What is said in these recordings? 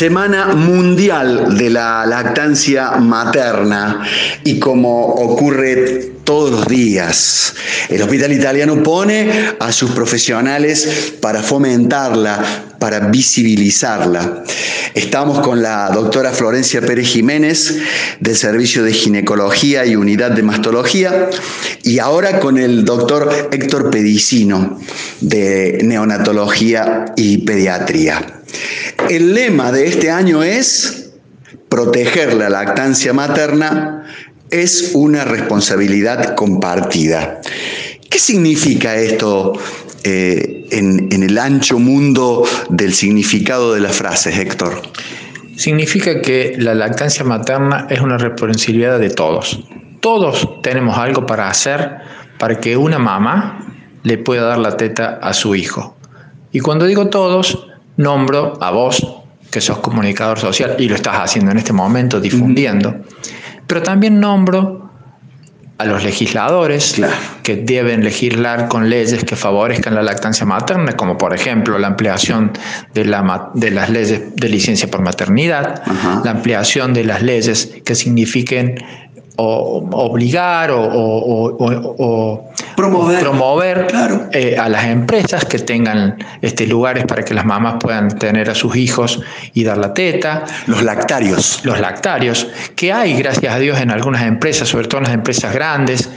Semana Mundial de la Lactancia Materna y como ocurre todos los días, el Hospital Italiano pone a sus profesionales para fomentarla, para visibilizarla. Estamos con la doctora Florencia Pérez Jiménez del Servicio de Ginecología y Unidad de Mastología y ahora con el doctor Héctor Pedicino de Neonatología y Pediatría. El lema de este año es proteger la lactancia materna es una responsabilidad compartida. ¿Qué significa esto eh, en, el ancho mundo del significado de las frases, Héctor? Significa que la lactancia materna es una responsabilidad de todos. Todos tenemos algo para hacer para que una mamá le pueda dar la teta a su hijo. Y cuando digo todos, nombro a vos, que sos comunicador social y lo estás haciendo en este momento, difundiendo, pero también nombro a los legisladores que deben legislar con leyes que favorezcan la lactancia materna, como por ejemplo la ampliación de, la, de las leyes de licencia por maternidad, la ampliación de las leyes que signifiquen o obligar o, promover, eh, a las empresas que tengan este, lugares para que las mamás puedan tener a sus hijos y dar la teta. Los lactarios. Los lactarios, que hay, gracias a Dios, en algunas empresas, sobre todo en las empresas grandes,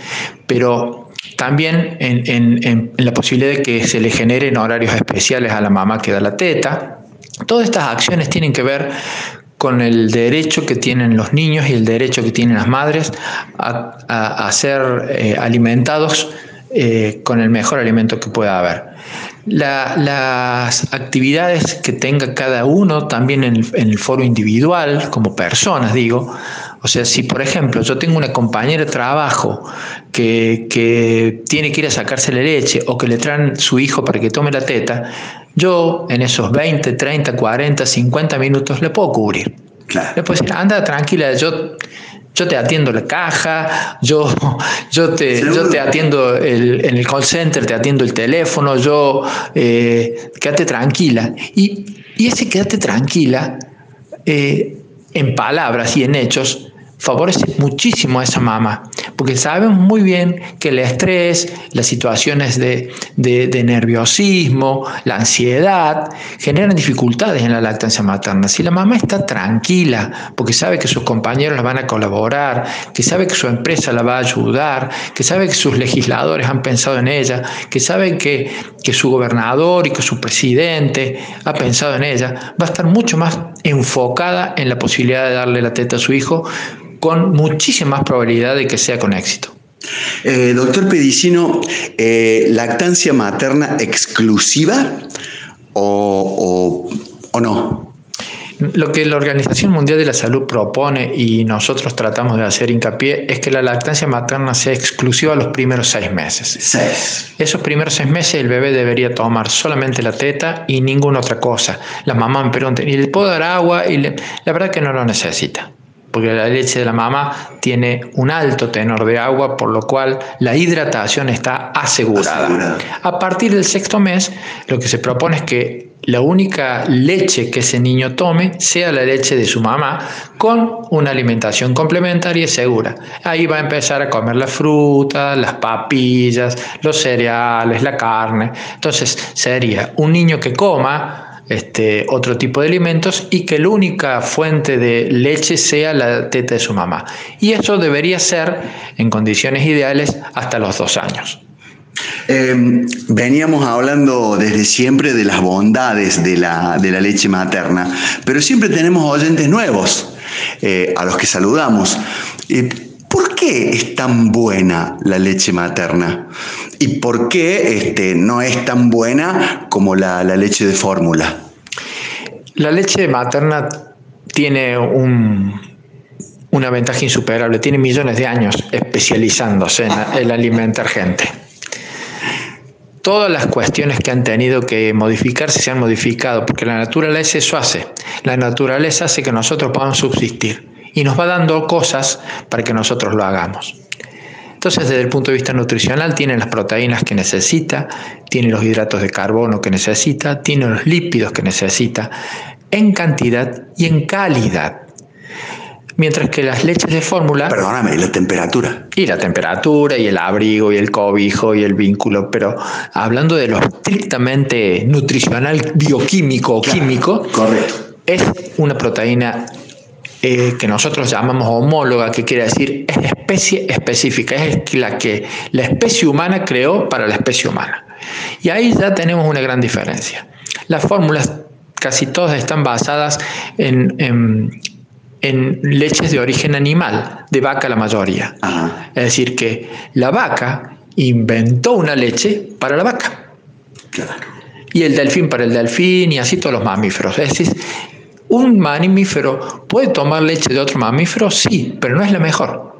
pero también en la posibilidad de que se le generen horarios especiales a la mamá que da la teta. Todas estas acciones tienen que ver con el derecho que tienen los niños y el derecho que tienen las madres a, ser eh, alimentados eh, con el mejor alimento que pueda haber. las actividades que tenga cada uno también en el, foro individual, como personas, digo, o sea, si por ejemplo yo tengo una compañera de trabajo que, que, tiene que ir a sacarse la leche o que le traen su hijo para que tome la teta, yo en esos 20, 30, 40, 50 minutos le puedo cubrir. Le puedo decir, anda tranquila, yo, yo te atiendo la caja, yo, yo, te, yo te atiendo el, en el call center, te atiendo el teléfono, yo, eh, quédate tranquila. Y, y, ese quédate tranquila, eh, en palabras y en hechos, favorece muchísimo a esa mamá, porque sabemos muy bien que el estrés, las situaciones de, nerviosismo, la ansiedad, generan dificultades en la lactancia materna. Si la mamá está tranquila, porque sabe que sus compañeros la van a colaborar, que sabe que su empresa la va a ayudar, que sabe que sus legisladores han pensado en ella, que sabe que, que su gobernador y que su presidente ha pensado en ella, va a estar mucho más enfocada en la posibilidad de darle la teta a su hijo con muchísima más probabilidad de que sea con éxito. Eh, doctor Pedicino, eh, ¿lactancia materna exclusiva o, o, no? Lo que la Organización Mundial de la Salud propone y nosotros tratamos de hacer hincapié es que la lactancia materna sea exclusiva los primeros seis meses. Seis. Esos primeros seis meses el bebé debería tomar solamente la teta y ninguna otra cosa. La mamá en Perú y le puedo dar agua y la verdad que no lo necesita porque la leche de la mamá tiene un alto tenor de agua, por lo cual la hidratación está asegurada. A partir del sexto mes, lo que se propone es que la única leche que ese niño tome sea la leche de su mamá con una alimentación complementaria y segura. Ahí va a empezar a comer la fruta, las papillas, los cereales, la carne. Entonces sería un niño que coma este, otro tipo de alimentos y que la única fuente de leche sea la teta de su mamá. Y eso debería ser, en condiciones ideales, hasta los dos años. Em, veníamos hablando desde siempre de las bondades de la, leche materna, pero siempre tenemos oyentes nuevos eh, a los que saludamos. ¿Por qué es tan buena la leche materna? ¿Y por qué este, no es tan buena como la, leche de fórmula? La leche materna tiene una ventaja insuperable, tiene millones de años especializándose en alimentar gente. Todas las cuestiones que han tenido que modificarse se han modificado, porque la naturaleza eso hace. La naturaleza hace que nosotros podamos subsistir y nos va dando cosas para que nosotros lo hagamos. Entonces, desde el punto de vista nutricional, tiene las proteínas que necesita, tiene los hidratos de carbono que necesita, tiene los lípidos que necesita. en cantidad y en calidad. Mientras que las leches de fórmula... Perdóname, la temperatura. Y la temperatura, y el abrigo, y el cobijo, y el vínculo. Pero hablando de lo estrictamente nutricional, bioquímico o químico, correcto. es una proteína eh, que nosotros llamamos homóloga, que quiere decir es especie específica, es la que la especie humana creó para la especie humana. Y ahí ya tenemos una gran diferencia. Las fórmulas casi todas están basadas en, en, leches de origen animal, de vaca la mayoría. Es decir, que la vaca inventó una leche para la vaca. Y el delfín para el delfín y así todos los mamíferos. Es decir, ¿Un mamífero puede tomar leche de otro mamífero? Sí, pero no es la mejor.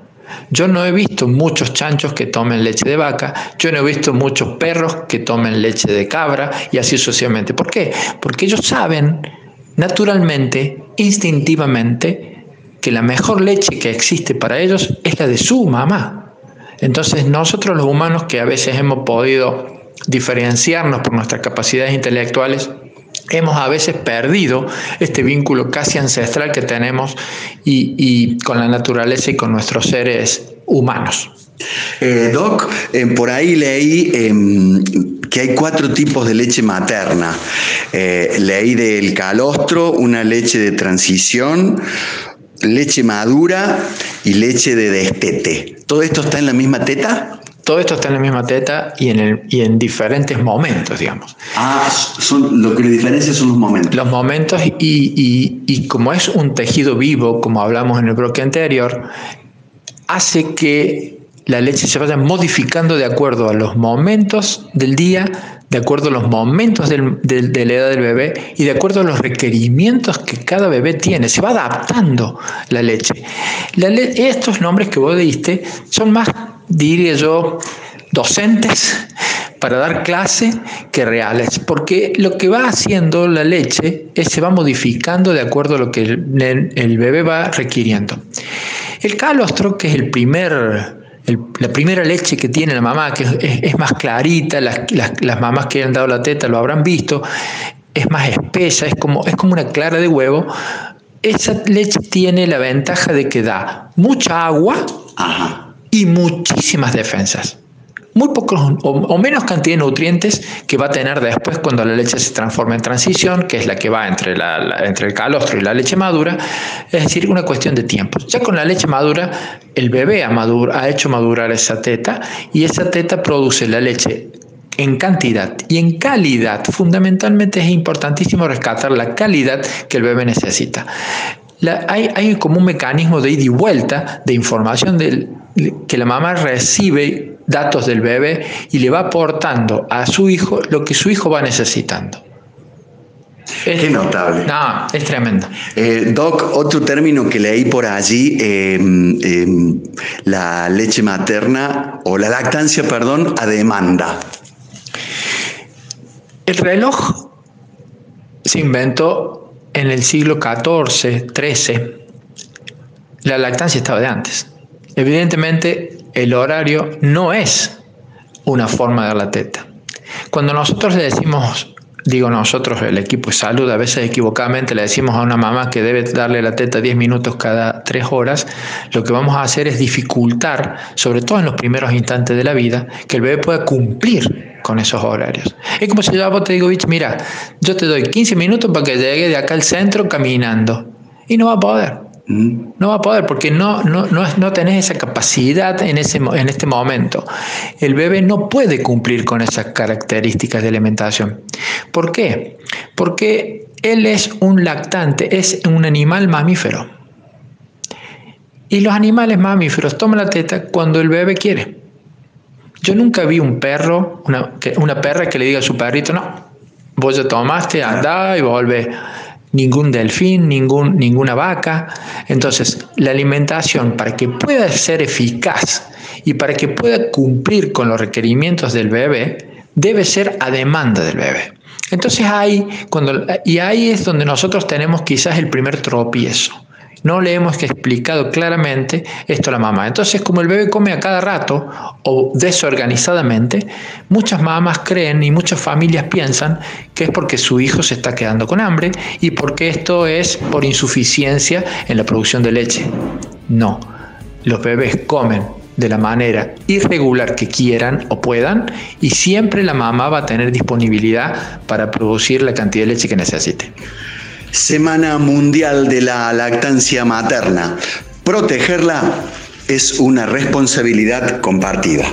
Yo no he visto muchos chanchos que tomen leche de vaca, yo no he visto muchos perros que tomen leche de cabra y así sucesivamente. ¿Por qué? Porque ellos saben naturalmente, instintivamente, que la mejor leche que existe para ellos es la de su mamá. Entonces nosotros los humanos que a veces hemos podido diferenciarnos por nuestras capacidades intelectuales, hemos a veces perdido este vínculo casi ancestral que tenemos y, con la naturaleza y con nuestros seres humanos. Eh, Doc, eh, por ahí leí em, que hay cuatro tipos de leche materna. Eh, leí del calostro, una leche de transición, leche madura y leche de destete. ¿Todo esto está en la misma teta? Todo esto está en la misma teta y en, el, y en diferentes momentos, digamos. Ah, son, lo que le diferencia son los momentos. Los momentos y, y, y como es un tejido vivo, como hablamos en el bloque anterior, hace que la leche se vaya modificando de acuerdo a los momentos del día, de acuerdo a los momentos del, de la edad del bebé y de acuerdo a los requerimientos que cada bebé tiene. Se va adaptando la leche. La estos nombres que vos diste son más diría yo, docentes para dar clase que reales, porque lo que va haciendo la leche es se va modificando de acuerdo a lo que el, bebé va requiriendo. El calostro, que es el primer, la primera leche que tiene la mamá, que es, más clarita, las, las, mamás que han dado la teta lo habrán visto, es más espesa, es como, es como una clara de huevo. Esa leche tiene la ventaja de que da mucha agua, y muchísimas defensas. Muy pocos o, menos cantidad de nutrientes que va a tener después cuando la leche se transforma en transición, que es la que va entre, la, entre el calostro y la leche madura, es decir, una cuestión de tiempo. Ya con la leche madura, el bebé ha, ha hecho madurar esa teta y esa teta produce la leche en cantidad y en calidad. Fundamentalmente es importantísimo rescatar la calidad que el bebé necesita. Hay, hay, como un mecanismo de ida y vuelta de información del, que la mamá recibe datos del bebé y le va aportando a su hijo lo que su hijo va necesitando. Es Qué notable. No, es tremendo. Eh, Doc, otro término que leí por allí, em, em, la leche materna o la lactancia, perdón, a demanda. El reloj se inventó en el siglo XIV, XIII. La lactancia estaba de antes. Evidentemente, el horario no es una forma de dar la teta. Cuando nosotros le decimos, digo nosotros, el equipo de salud, a veces equivocadamente le decimos a una mamá que debe darle la teta 10 minutos cada 3 horas, lo que vamos a hacer es dificultar, sobre todo en los primeros instantes de la vida, que el bebé pueda cumplir con esos horarios. Es como si yo vos te digo, mira, yo te doy 15 minutos para que llegue de acá al centro caminando. Y no va a poder. No va a poder porque no, no, no, no tenés esa capacidad en, ese, en este momento. El bebé no puede cumplir con esas características de alimentación. ¿Por qué? Porque él es un lactante, es un animal mamífero. Y los animales mamíferos toman la teta cuando el bebé quiere. Yo nunca vi un perro, una, una perra que le diga a su perrito, no, vos ya tomaste, anda y vuelve ningún delfín, ningún, ninguna vaca. Entonces, la alimentación para que pueda ser eficaz y para que pueda cumplir con los requerimientos del bebé, debe ser a demanda del bebé. Entonces ahí, cuando, y ahí es donde nosotros tenemos quizás el primer tropiezo. No le hemos explicado claramente esto a la mamá. Entonces, como el bebé come a cada rato o desorganizadamente, muchas mamás creen y muchas familias piensan que es porque su hijo se está quedando con hambre y porque esto es por insuficiencia en la producción de leche. No, los bebés comen de la manera irregular que quieran o puedan y siempre la mamá va a tener disponibilidad para producir la cantidad de leche que necesite. Semana Mundial de la Lactancia Materna. Protegerla es una responsabilidad compartida.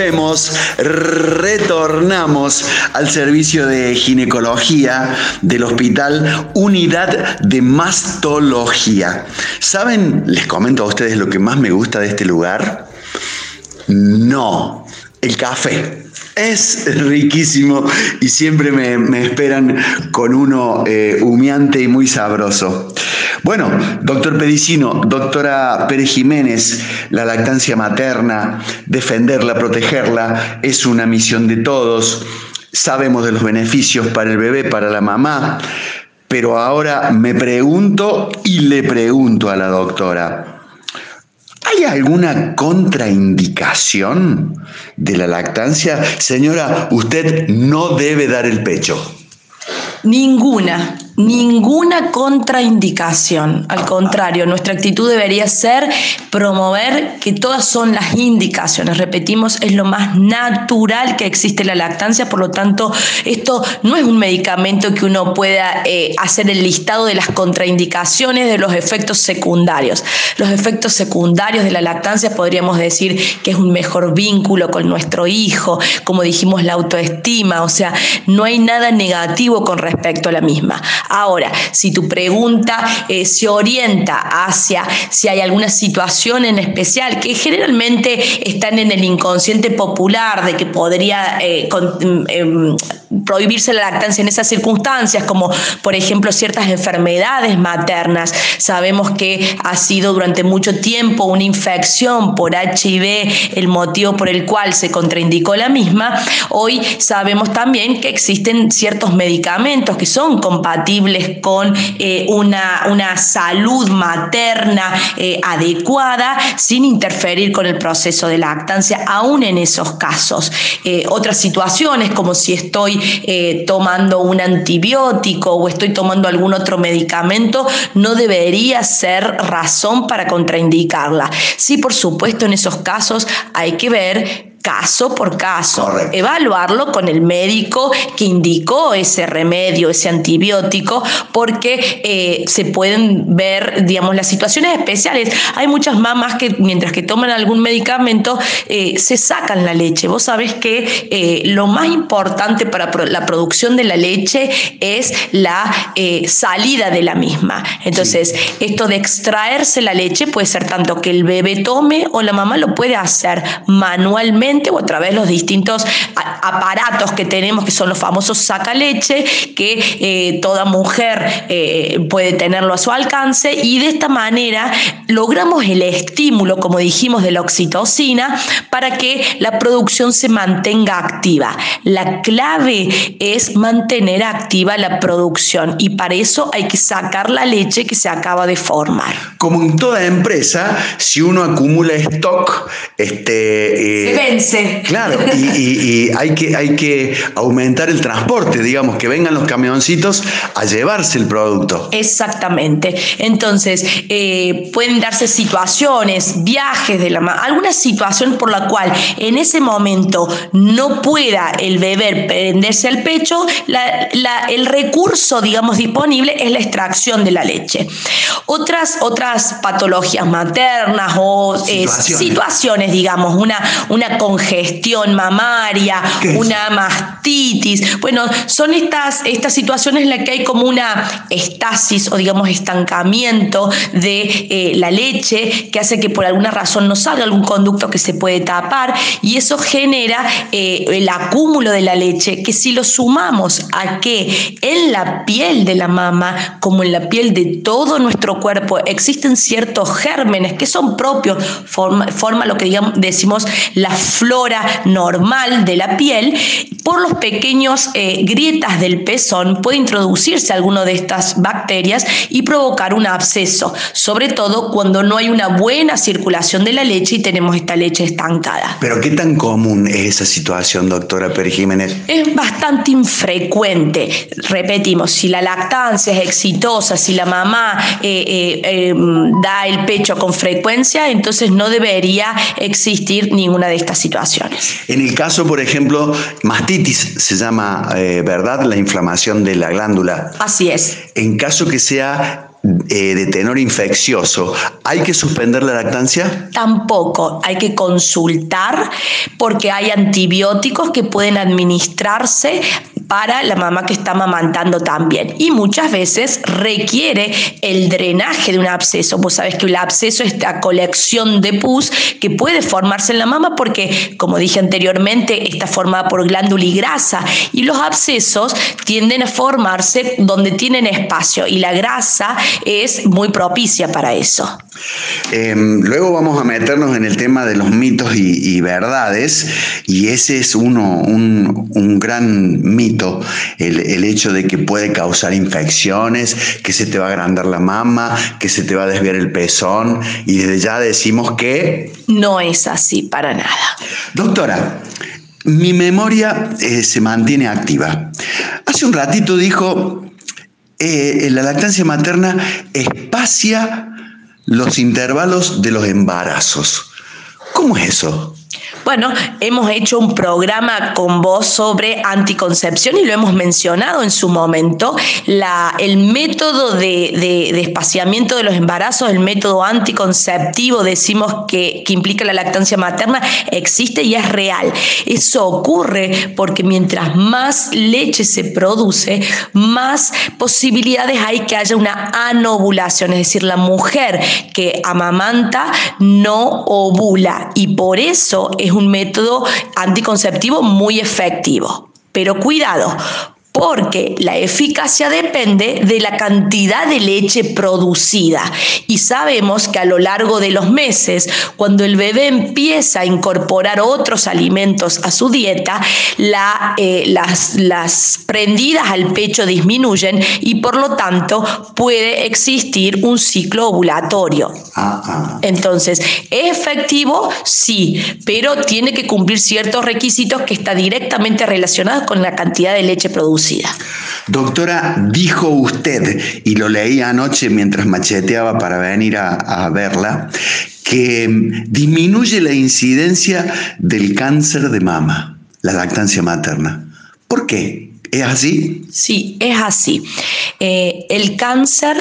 Volvemos, retornamos al servicio de ginecología del hospital Unidad de Mastología. ¿Saben? Les comento a ustedes lo que más me gusta de este lugar. No, el café. Es riquísimo y siempre me, esperan con uno eh, humeante y muy sabroso. Bueno, doctor Pedicino, doctora Pérez Jiménez, la lactancia materna, defenderla, protegerla, es una misión de todos. Sabemos de los beneficios para el bebé, para la mamá, pero ahora me pregunto y le pregunto a la doctora, ¿Hay alguna contraindicación de la lactancia? Señora, usted no debe dar el pecho. Ninguna ninguna contraindicación. Al contrario, nuestra actitud debería ser promover que todas son las indicaciones. Repetimos, es lo más natural que existe la lactancia, por lo tanto, esto no es un medicamento que uno pueda eh, hacer el listado de las contraindicaciones de los efectos secundarios. Los efectos secundarios de la lactancia podríamos decir que es un mejor vínculo con nuestro hijo, como dijimos, la autoestima, o sea, no hay nada negativo con respecto a la misma. Ahora, si tu pregunta eh, se orienta hacia si hay alguna situación en especial que generalmente están en el inconsciente popular de que podría eh, mm, em, prohibirse la lactancia en esas circunstancias, como por ejemplo ciertas enfermedades maternas, sabemos que ha sido durante mucho tiempo una infección por HIV el motivo por el cual se contraindicó la misma, hoy sabemos también que existen ciertos medicamentos que son compatibles con eh, una, una, salud materna eh, adecuada sin interferir con el proceso de lactancia, aún en esos casos. Eh, otras situaciones, como si estoy tomando un antibiótico o estoy tomando algún otro medicamento, no debería ser razón para contraindicarla. Sí, por supuesto, en esos casos hay que ver caso por caso, evaluarlo con el médico que indicó ese remedio, ese antibiótico, porque eh, se pueden ver, digamos, las situaciones especiales. Hay muchas mamás que mientras que toman algún medicamento eh, se sacan la leche. Vos sabés que eh, lo más importante para la producción de la leche es la salida de la misma. Entonces, esto de extraerse la leche puede ser tanto que el bebé tome o la mamá lo puede hacer manualmente o a través de los distintos aparatos que tenemos, que son los famosos saca leche, que eh, toda mujer eh, puede tenerlo a su alcance y de esta manera logramos el estímulo, como dijimos, de la oxitocina para que la producción se mantenga activa. La clave es mantener activa la producción y para eso hay que sacar la leche que se acaba de formar. Como en toda empresa, si uno acumula stock, este, eh, Claro, y, hay, que, hay que aumentar el transporte, digamos, que vengan los camioncitos a llevarse el producto. Exactamente. Entonces, eh, pueden darse situaciones, viajes de la mano, alguna situación por la cual en ese momento no pueda el bebé prenderse al pecho, el recurso, digamos, disponible es la extracción de la leche. Otras, otras patologías maternas o eh, situaciones. digamos, una, una congestión mamaria, una mastitis. Bueno, son estas, estas situaciones en las que hay como una estasis o digamos estancamiento de eh, la leche que hace que por alguna razón no salga algún conducto que se puede tapar y eso genera eh, el acúmulo de la leche que si lo sumamos a que en la piel de la mama como en la piel de todo nuestro cuerpo existen ciertos gérmenes que son propios, forma, forma lo que digamos, decimos la flora normal de la piel, por los pequeños eh, grietas del pezón puede introducirse alguna de estas bacterias y provocar un absceso, sobre todo cuando no hay una buena circulación de la leche y tenemos esta leche estancada. Pero ¿qué tan común es esa situación, doctora Pérez Jiménez? Es bastante infrecuente. Repetimos, si la lactancia es exitosa, si la mamá eh, eh, em, da el pecho con frecuencia, entonces no debería existir ninguna de estas situaciones. En el caso, por ejemplo, mastitis se llama, eh, ¿verdad?, la inflamación de la glándula. Así es. En caso que sea eh, de tenor infeccioso, ¿hay que suspender la lactancia? Tampoco, hay que consultar porque hay antibióticos que pueden administrarse para la mamá que está amamantando también. Y muchas veces requiere el drenaje de un absceso. Vos sabés que el absceso es esta colección de pus que puede formarse en la mama porque, como dije anteriormente, está formada por glándula y grasa. Y los abscesos tienden a formarse donde tienen espacio y la grasa es muy propicia para eso. Em, luego vamos a meternos en el tema de los mitos y, verdades, y ese es uno, un, gran mito, el, hecho de que puede causar infecciones, que se te va a agrandar la mama, que se te va a desviar el pezón, y desde ya decimos que... No es así para nada. Doctora, mi memoria eh, se mantiene activa. Hace un ratito dijo, eh, la lactancia materna espacia los intervalos de los embarazos. ¿Cómo es eso? Bueno, hemos hecho un programa con vos sobre anticoncepción y lo hemos mencionado en su momento. La, el método de, espaciamiento de los embarazos, el método anticonceptivo, decimos que, que implica la lactancia materna, existe y es real. Eso ocurre porque mientras más leche se produce, más posibilidades hay que haya una anovulación, es decir, la mujer que amamanta no ovula y por eso es un método anticonceptivo muy efectivo. Pero cuidado, porque la eficacia depende de la cantidad de leche producida. Y sabemos que a lo largo de los meses, cuando el bebé empieza a incorporar otros alimentos a su dieta, eh, las, las prendidas al pecho disminuyen y por lo tanto puede existir un ciclo ovulatorio. Ah, ah. Entonces, ¿es efectivo? Sí, pero tiene que cumplir ciertos requisitos que están directamente relacionados con la cantidad de leche producida. Doctora, dijo usted, y lo leí anoche mientras macheteaba para venir a, verla, que disminuye la incidencia del cáncer de mama, la lactancia materna. ¿Por qué? ¿Es así? Sí, es así. Eh, el cáncer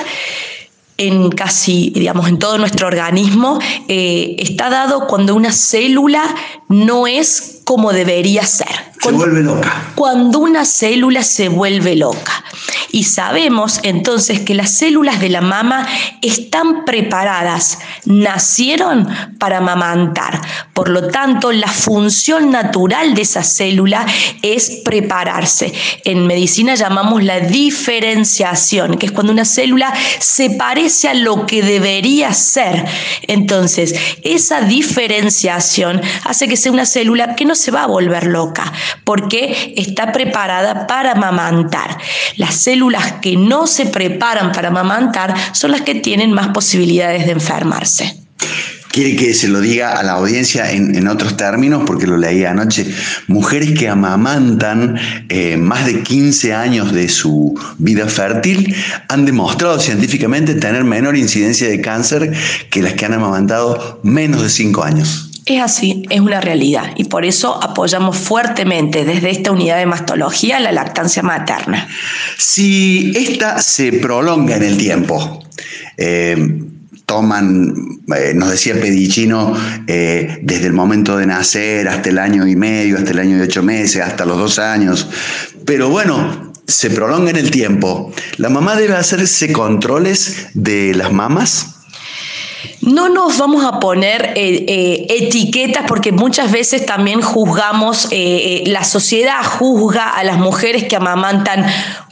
en casi, digamos, en todo nuestro organismo, eh, está dado cuando una célula no es como debería ser. Se vuelve loca. Cuando una célula se vuelve loca. Y sabemos entonces que las células de la mama están preparadas, nacieron para amamantar. Por lo tanto, la función natural de esa célula es prepararse. En medicina llamamos la diferenciación, que es cuando una célula se parece a lo que debería ser. Entonces, esa diferenciación hace que sea una célula que no se va a volver loca, porque está preparada para amamantar. Las células que no se preparan para amamantar son las que tienen más posibilidades de enfermarse. Quiere que se lo diga a la audiencia en, otros términos, porque lo leí anoche. Mujeres que amamantan eh, más de 15 años de su vida fértil han demostrado científicamente tener menor incidencia de cáncer que las que han amamantado menos de 5 años. Es así, es una realidad y por eso apoyamos fuertemente desde esta unidad de mastología la lactancia materna. Si esta se prolonga en el tiempo, eh, toman, eh, nos decía Pedicino, eh, desde el momento de nacer hasta el año y medio, hasta el año y ocho meses, hasta los dos años. Pero bueno, se prolonga en el tiempo. ¿La mamá debe hacerse controles de las mamas? No nos vamos a poner eh, etiquetas porque muchas veces también juzgamos, la sociedad juzga a las mujeres que amamantan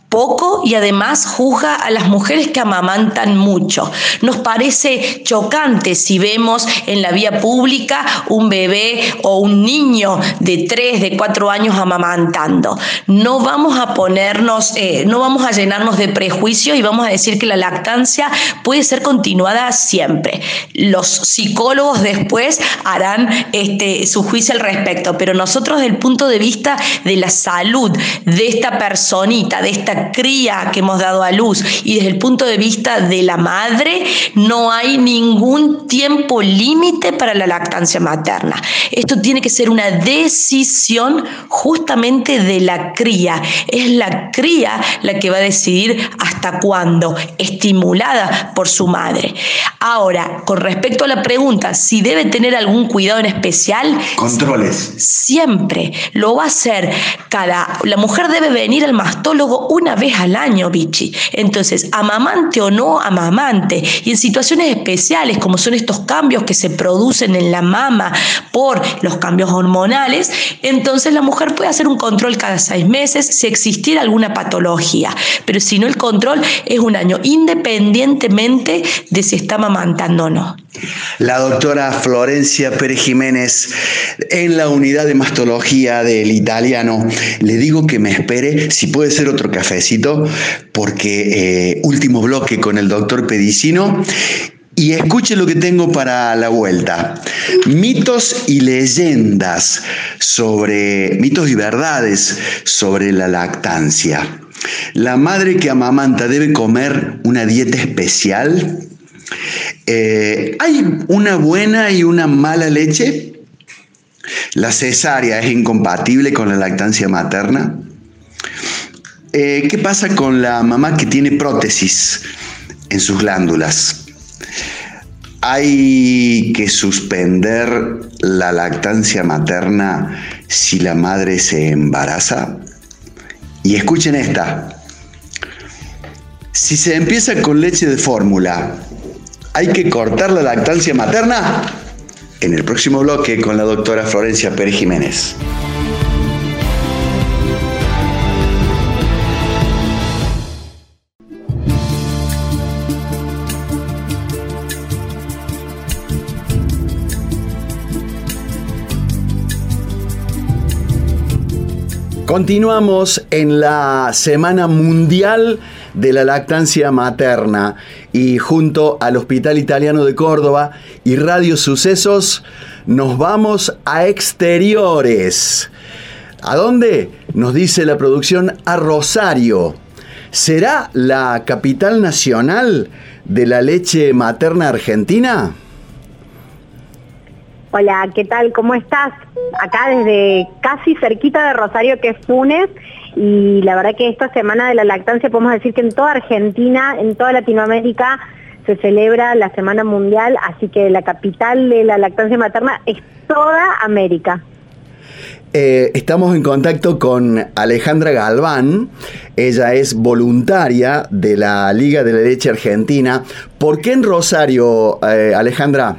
poco y además juzga a las mujeres que amamantan mucho. Nos parece chocante si vemos en la vía pública un bebé o un niño de 3, de 4 años amamantando. No vamos a ponernos, eh, no vamos a llenarnos de prejuicios y vamos a decir que la lactancia puede ser continuada siempre. Los psicólogos después harán este, su juicio al respecto, pero nosotros desde el punto de vista de la salud de esta personita, de esta cría que hemos dado a luz y desde el punto de vista de la madre, no hay ningún tiempo límite para la lactancia materna. Esto tiene que ser una decisión justamente de la cría. Es la cría la que va a decidir hasta cuándo, estimulada por su madre. Ahora, con respecto a la pregunta, si debe tener algún cuidado en especial. Controles. Siempre lo va a hacer cada. La mujer debe venir al mastólogo una vez al año, Vichy. Entonces, amamante o no amamante, y en situaciones especiales como son estos cambios que se producen en la mama por los cambios hormonales, entonces la mujer puede hacer un control cada seis meses si existiera alguna patología, pero si no el control es un año, independientemente de si está amamantando o no. La doctora Florencia Pérez Jiménez en la unidad de mastología del italiano. Le digo que me espere, si puede ser otro cafecito, porque eh, último bloque con el doctor Pedicino. Y escuche lo que tengo para la vuelta. Mitos y leyendas sobre, mitos y verdades sobre la lactancia. La madre que amamanta debe comer una dieta especial. Eh, ¿Hay una buena y una mala leche? ¿La cesárea es incompatible con la lactancia materna? Eh, ¿Qué pasa con la mamá que tiene prótesis en sus glándulas? ¿Hay que suspender la lactancia materna si la madre se embaraza? Y escuchen esta. Si se empieza con leche de fórmula, ¿hay que cortar la lactancia materna? En el próximo bloque con la doctora Florencia Pérez Jiménez. Continuamos en la Semana Mundial de la Lactancia Materna y junto al Hospital Italiano de Córdoba y Radio Sucesos nos vamos a exteriores. ¿A dónde? Nos dice la producción a Rosario. ¿Será la capital nacional de la leche materna argentina? Hola, ¿qué tal? ¿Cómo estás? Acá desde casi cerquita de Rosario, que es Funes, y la verdad que esta semana de la lactancia podemos decir que en toda Argentina, en toda Latinoamérica, se celebra la Semana Mundial, así que la capital de la lactancia materna es toda América. Eh, estamos en contacto con Alejandra Galván, ella es voluntaria de la Liga de la Leche Argentina. ¿Por qué en Rosario, eh, Alejandra?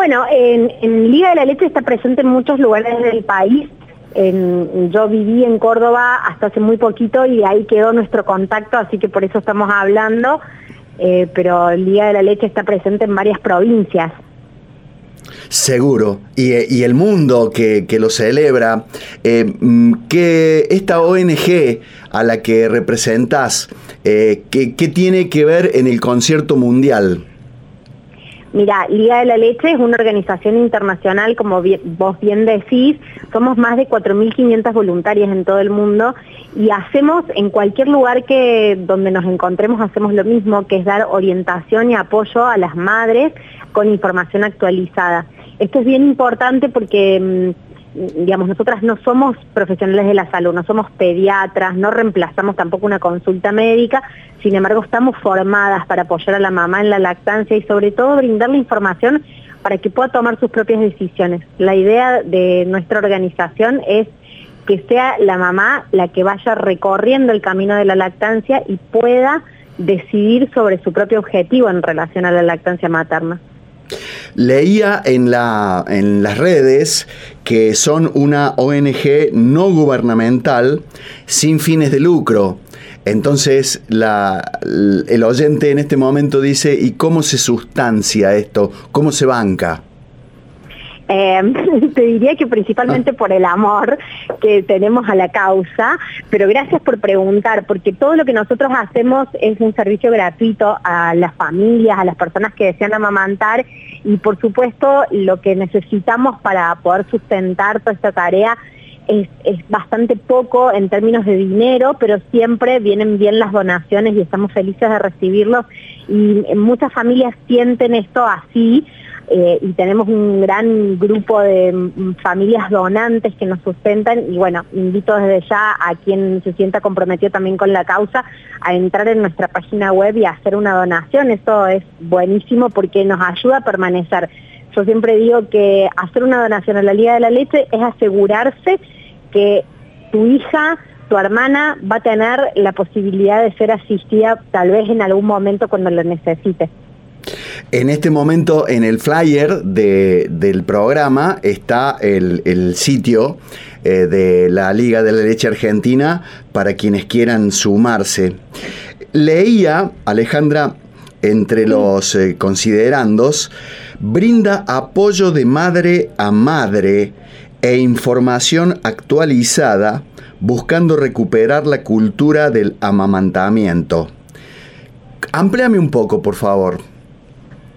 Bueno, en, Liga de la Leche está presente en muchos lugares del país. yo viví en Córdoba hasta hace muy poquito y ahí quedó nuestro contacto, así que por eso estamos hablando. Eh, pero Liga de la Leche está presente en varias provincias. Seguro, y, el mundo que, lo celebra, eh, mm, que esta ONG a la que representas, eh, ¿qué tiene que ver en el concierto mundial? Mira, Liga de la Leche es una organización internacional, como vos bien decís, somos más de 4.500 voluntarias en todo el mundo y hacemos en cualquier lugar que donde nos encontremos hacemos lo mismo, que es dar orientación y apoyo a las madres con información actualizada. Esto es bien importante porque mm, digamos, nosotras no somos profesionales de la salud, no somos pediatras, no reemplazamos tampoco una consulta médica, sin embargo estamos formadas para apoyar a la mamá en la lactancia y sobre todo brindarle información para que pueda tomar sus propias decisiones. La idea de nuestra organización es que sea la mamá la que vaya recorriendo el camino de la lactancia y pueda decidir sobre su propio objetivo en relación a la lactancia materna. Leía en, la, en las redes que son una ONG no gubernamental sin fines de lucro. Entonces el oyente en este momento dice, ¿y cómo se sustancia esto? ¿Cómo se banca? Eh, te diría que principalmente por el amor que tenemos a la causa, pero gracias por preguntar, porque todo lo que nosotros hacemos es un servicio gratuito a las familias, a las personas que desean amamantar y por supuesto lo que necesitamos para poder sustentar toda esta tarea es, bastante poco en términos de dinero, pero siempre vienen bien las donaciones y estamos felices de recibirlos. Y muchas familias sienten esto así eh, y tenemos un gran grupo de mm, familias donantes que nos sustentan y bueno, invito desde ya a quien se sienta comprometido también con la causa a entrar en nuestra página web y a hacer una donación. Eso es buenísimo porque nos ayuda a permanecer. Yo siempre digo que hacer una donación a la Liga de la Leche es asegurarse que tu hija tu hermana va a tener la posibilidad de ser asistida tal vez en algún momento cuando lo necesite. En este momento en el flyer del programa está el, sitio eh, de la Liga de la Leche Argentina para quienes quieran sumarse. Leía, Alejandra, entre los eh, considerandos, brinda apoyo de madre a madre e información actualizada buscando recuperar la cultura del amamantamiento. Amplíame un poco, por favor.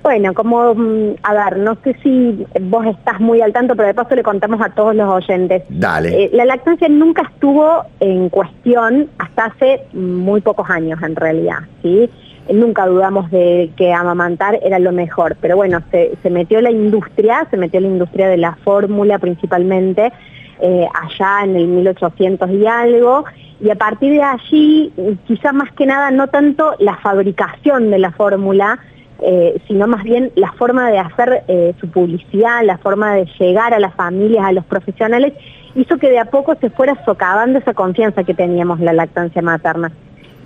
Bueno, como, mm, a ver, no sé si vos estás muy al tanto, pero de paso le contamos a todos los oyentes. Dale. Eh, la lactancia nunca estuvo en cuestión hasta hace muy pocos años, en realidad, ¿sí? Nunca dudamos de que amamantar era lo mejor, pero bueno, se, metió la industria, se metió la industria de la fórmula principalmente, eh, allá en el 1800 y algo, y a partir de allí, quizá más que nada, no tanto la fabricación de la fórmula, eh, sino más bien la forma de hacer eh, su publicidad, la forma de llegar a las familias, a los profesionales, hizo que de a poco se fuera socavando esa confianza que teníamos en la lactancia materna.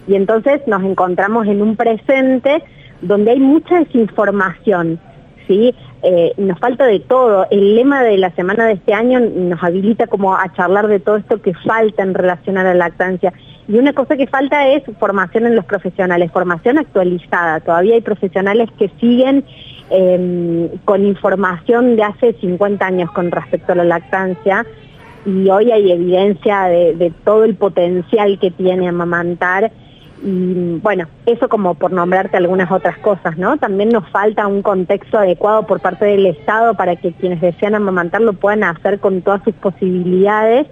Y entonces nos encontramos en un presente donde hay mucha desinformación, ¿sí? Eh, nos falta de todo. El lema de la semana de este año nos habilita como a charlar de todo esto que falta en relación a la lactancia. Y una cosa que falta es formación en los profesionales, formación actualizada. Todavía hay profesionales que siguen em, con información de hace 50 años con respecto a la lactancia y hoy hay evidencia de, de todo el potencial que tiene amamantar y bueno, eso como por nombrarte algunas otras cosas, ¿no? También nos falta un contexto adecuado por parte del Estado para que quienes desean amamantar lo puedan hacer con todas sus posibilidades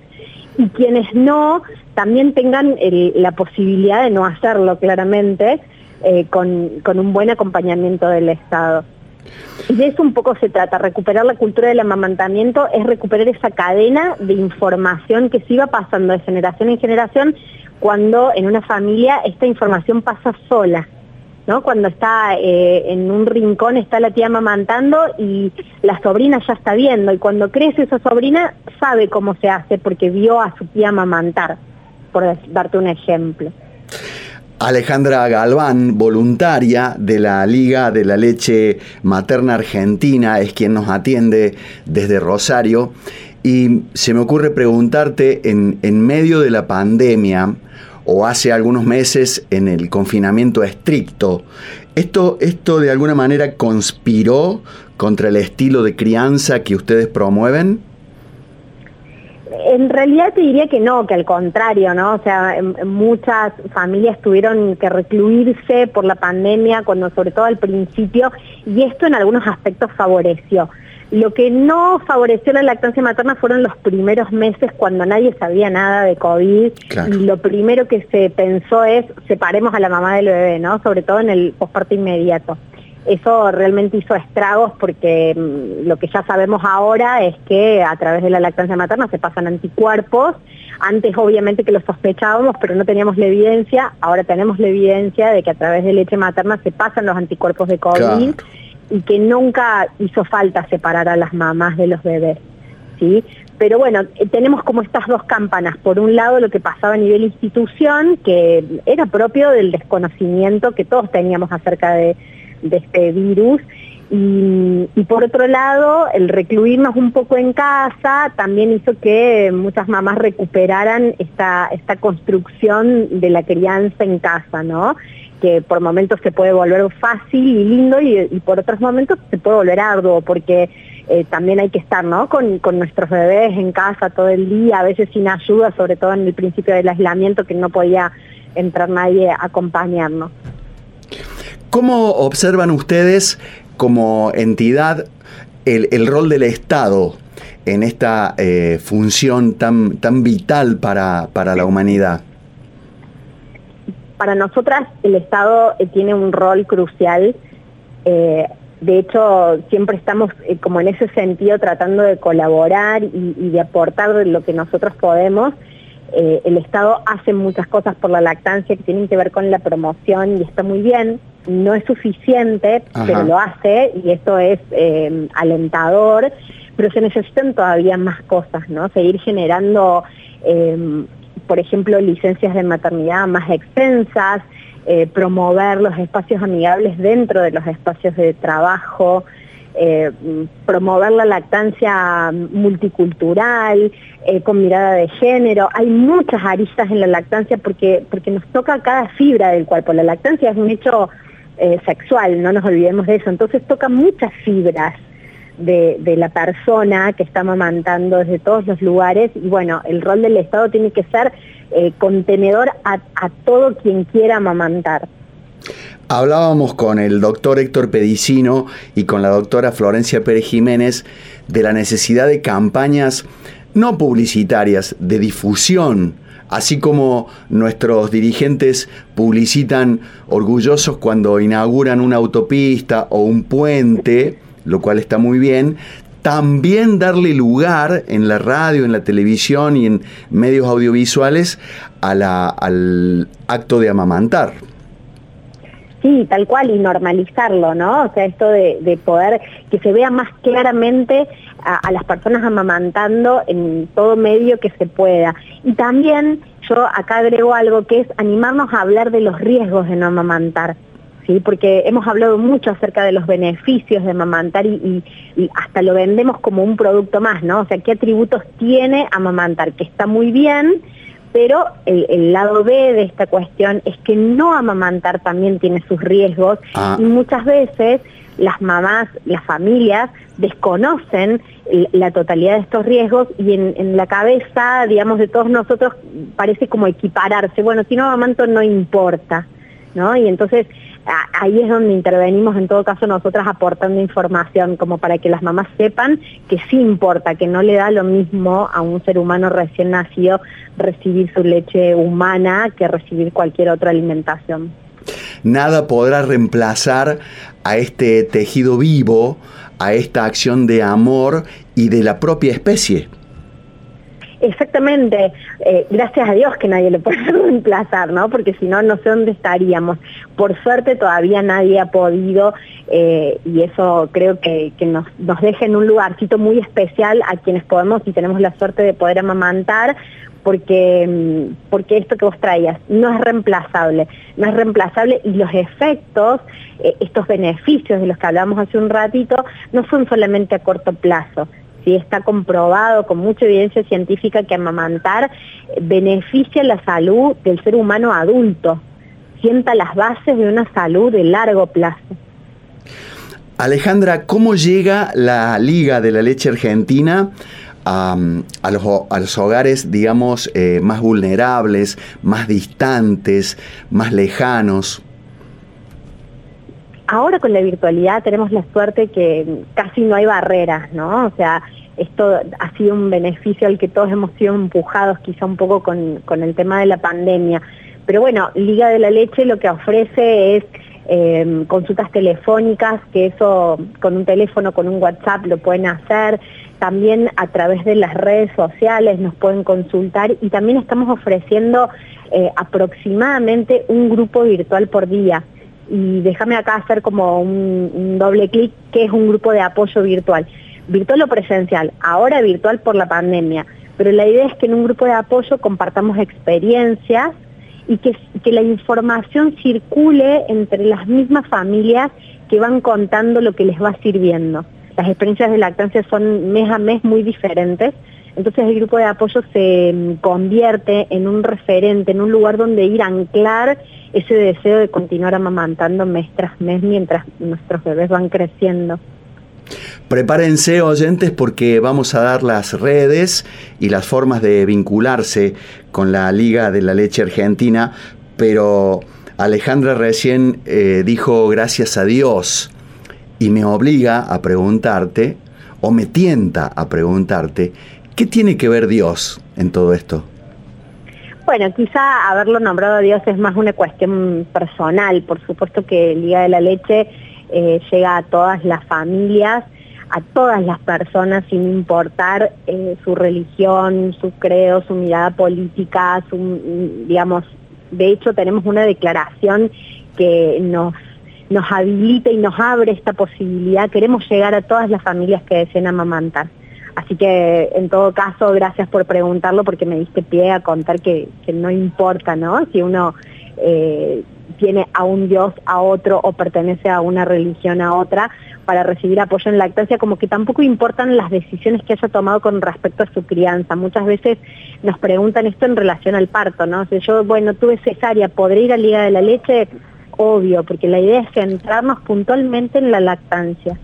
y quienes no también tengan la posibilidad de no hacerlo claramente eh, con, con un buen acompañamiento del Estado. Y de eso un poco se trata, recuperar la cultura del amamantamiento es recuperar esa cadena de información que se iba pasando de generación en generación cuando en una familia esta información pasa sola. Cuando está eh, en un rincón está la tía amamantando y la sobrina ya está viendo y cuando crece esa sobrina sabe cómo se hace porque vio a su tía amamantar, por darte un ejemplo. Alejandra Galván, voluntaria de la Liga de la Leche Materna Argentina, es quien nos atiende desde Rosario. Y se me ocurre preguntarte, en medio de la pandemia, o hace algunos meses en el confinamiento estricto. ¿Esto, ¿Esto de alguna manera conspiró contra el estilo de crianza que ustedes promueven? En realidad te diría que no, que al contrario, ¿no? O sea, muchas familias tuvieron que recluirse por la pandemia, cuando sobre todo al principio, y esto en algunos aspectos favoreció. Lo que no favoreció la lactancia materna fueron los primeros meses cuando nadie sabía nada de COVID y lo primero que se pensó es separemos a la mamá del bebé, ¿no? Sobre todo en el posparto inmediato. eso realmente hizo estragos porque mm, lo que ya sabemos ahora es que a través de la lactancia materna se pasan anticuerpos. Antes obviamente que lo sospechábamos, pero no teníamos la evidencia. Ahora tenemos la evidencia de que a través de leche materna se pasan los anticuerpos de COVID y que nunca hizo falta separar a las mamás de los bebés. ¿sí? Pero bueno, eh, tenemos como estas dos campanas. Por un lado, lo que pasaba a nivel institución, que era propio del desconocimiento que todos teníamos acerca de, este virus. Y, por otro lado, el recluirnos un poco en casa también hizo que muchas mamás recuperaran esta, esta construcción de la crianza en casa, ¿no? Que por momentos se puede volver fácil y lindo y, por otros momentos se puede volver arduo, porque eh, también hay que estar ¿no? Con, con, nuestros bebés en casa todo el día, a veces sin ayuda, sobre todo en el principio del aislamiento, que no podía entrar nadie a acompañarnos. ¿Cómo observan ustedes como entidad el, rol del Estado en esta eh, función tan, tan vital para, la humanidad? Para nosotras el Estado eh, tiene un rol crucial. Eh, de hecho, siempre estamos como en ese sentido tratando de colaborar y, de aportar lo que nosotros podemos. el Estado hace muchas cosas por la lactancia que tienen que ver con la promoción y está muy bien no es suficiente, pero lo hace y esto es eh, alentador, pero se necesitan todavía más cosas, ¿no? Seguir generando, por ejemplo, licencias de maternidad más extensas, eh, promover los espacios amigables dentro de los espacios de trabajo, eh, promover la lactancia multicultural, con mirada de género. Hay muchas aristas en la lactancia porque, porque nos toca cada fibra del cuerpo. La lactancia es un hecho eh, sexual, no nos olvidemos de eso. Entonces toca muchas fibras de, la persona que está amamantando desde todos los lugares y bueno, el rol del Estado tiene que ser eh, contenedor a, todo quien quiera amamantar. Hablábamos con el doctor Héctor Pedicino y con la doctora Florencia Pérez Jiménez de la necesidad de campañas no publicitarias, de difusión Así como nuestros dirigentes publicitan orgullosos cuando inauguran una autopista o un puente, lo cual está muy bien, también darle lugar en la radio, en la televisión y en medios audiovisuales al acto de amamantar. Sí, tal cual, y normalizarlo, ¿no? O sea, esto de, poder que se vea más claramente a, las personas amamantando en todo medio que se pueda. Y también yo acá agrego algo que es animarnos a hablar de los riesgos de no amamantar. ¿Sí? porque hemos hablado mucho acerca de los beneficios de amamantar y, y, hasta lo vendemos como un producto más, ¿no? O sea, ¿qué atributos tiene amamantar? Que está muy bien, pero el, lado B de esta cuestión es que no amamantar también tiene sus riesgos ah. y muchas veces las mamás, las familias desconocen la totalidad de estos riesgos y en, la cabeza, digamos, de todos nosotros parece como equipararse. Bueno, si no amamanto no importa, ¿no? Y entonces ahí es donde intervenimos en todo caso nosotras aportando información como para que las mamás sepan que sí importa, que no le da lo mismo a un ser humano recién nacido recibir su leche humana que recibir cualquier otra alimentación. Nada podrá reemplazar a este tejido vivo, a esta acción de amor y de la propia especie. Exactamente, eh, gracias a Dios que nadie lo puede reemplazar, ¿no? Porque si no, no sé dónde estaríamos. Por suerte todavía nadie ha podido eh, y eso creo que, nos, deja en un lugarcito muy especial a quienes podemos y tenemos la suerte de poder amamantar porque, mm, porque esto que vos traías no es reemplazable, no es reemplazable y los efectos, eh, estos beneficios de los que hablamos hace un ratito, no son solamente a corto plazo, ¿sí? está comprobado con mucha evidencia científica que amamantar beneficia la salud del ser humano adulto, sienta las bases de una salud de largo plazo. Alejandra, ¿cómo llega la Liga de la Leche Argentina a, los, hogares, digamos, eh, más vulnerables, más distantes, más lejanos? Ahora con la virtualidad tenemos la suerte que casi no hay barreras, ¿no? O sea, esto ha sido un beneficio al que todos hemos sido empujados quizá un poco con, el tema de la pandemia. Pero bueno, Liga de la Leche lo que ofrece es em, consultas telefónicas, que eso con un teléfono, con un WhatsApp lo pueden hacer, también a través de las redes sociales nos pueden consultar y también estamos ofreciendo eh, aproximadamente un grupo virtual por día. Y déjame acá hacer como un, doble clic, que es un grupo de apoyo virtual. Virtual o presencial, ahora virtual por la pandemia, pero la idea es que en un grupo de apoyo compartamos experiencias y que, que la información circule entre las mismas familias que van contando lo que les va sirviendo. Las experiencias de lactancia son mes a mes muy diferentes, entonces el grupo de apoyo se mm, convierte en un referente, en un lugar donde ir a anclar ese deseo de continuar amamantando mes tras mes mientras nuestros bebés van creciendo. Prepárense oyentes porque vamos a dar las redes y las formas de vincularse con la Liga de la Leche Argentina, pero Alejandra recién eh, dijo gracias a Dios y me obliga a preguntarte, o me tienta a preguntarte, ¿qué tiene que ver Dios en todo esto? Bueno, quizá haberlo nombrado a Dios es más una cuestión personal. Por supuesto que el Día de la Leche eh, llega a todas las familias, a todas las personas sin importar eh, su religión, su credo, su mirada política, su, digamos, de hecho tenemos una declaración que nos nos habilita y nos abre esta posibilidad. Queremos llegar a todas las familias que deseen amamantar. Así que en todo caso, gracias por preguntarlo porque me diste pie a contar que, no importa, ¿no? Si uno eh, tiene a un Dios, a otro o pertenece a una religión, a otra, para recibir apoyo en lactancia, como que tampoco importan las decisiones que haya tomado con respecto a su crianza. Muchas veces nos preguntan esto en relación al parto, ¿no? Si yo, bueno, tuve cesárea, ¿podré ir a Liga de la Leche? Obvio, porque la idea es centrarnos puntualmente en la lactancia.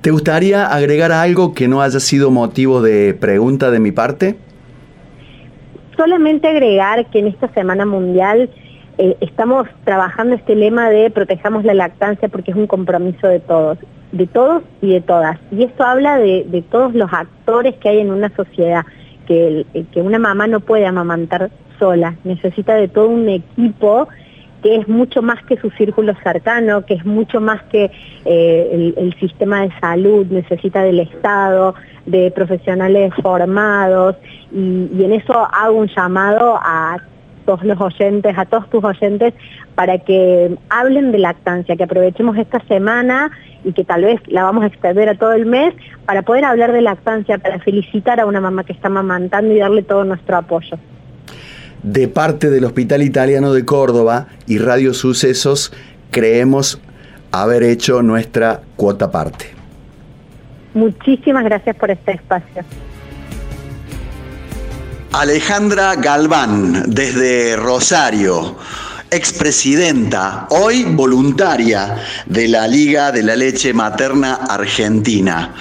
¿Te gustaría agregar algo que no haya sido motivo de pregunta de mi parte? Solamente agregar que en esta Semana Mundial eh, estamos trabajando este lema de protejamos la lactancia porque es un compromiso de todos, de todos y de todas. Y esto habla de, todos los actores que hay en una sociedad, que, que una mamá no puede amamantar sola, necesita de todo un equipo que es mucho más que su círculo cercano, que es mucho más que eh, el, sistema de salud, necesita del Estado, de profesionales formados, y, y en eso hago un llamado a todos los oyentes, a todos tus oyentes, para que hablen de lactancia, que aprovechemos esta semana y que tal vez la vamos a extender a todo el mes para poder hablar de lactancia, para felicitar a una mamá que está amamantando y darle todo nuestro apoyo de parte del Hospital Italiano de Córdoba y Radio Sucesos, creemos haber hecho nuestra cuota parte. Muchísimas gracias por este espacio. Alejandra Galván, desde Rosario expresidenta, hoy voluntaria de la Liga de la Leche Materna Argentina,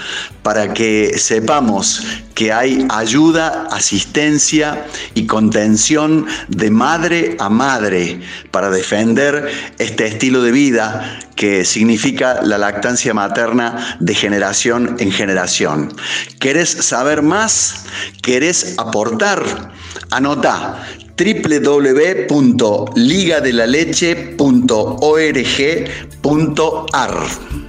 para que sepamos que hay ayuda, asistencia y contención de madre a madre para defender este estilo de vida que significa la lactancia materna de generación en generación. ¿Querés saber más? ¿Querés aportar? Anota www.ligadelaleche.org.ar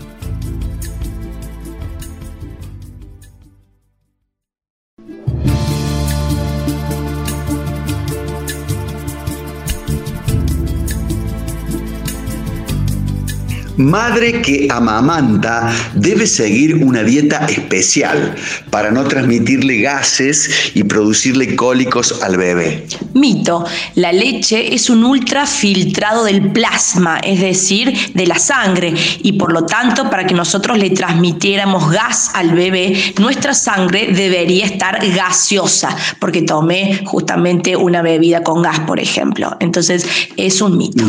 Madre que amamanta debe seguir una dieta especial para no transmitirle gases y producirle cólicos al bebé. Mito, la leche es un ultrafiltrado del plasma, es decir, de la sangre, y por lo tanto para que nosotros le transmitiéramos gas al bebé, nuestra sangre debería estar gaseosa, porque tomé justamente una bebida con gas, por ejemplo. Entonces es un mito.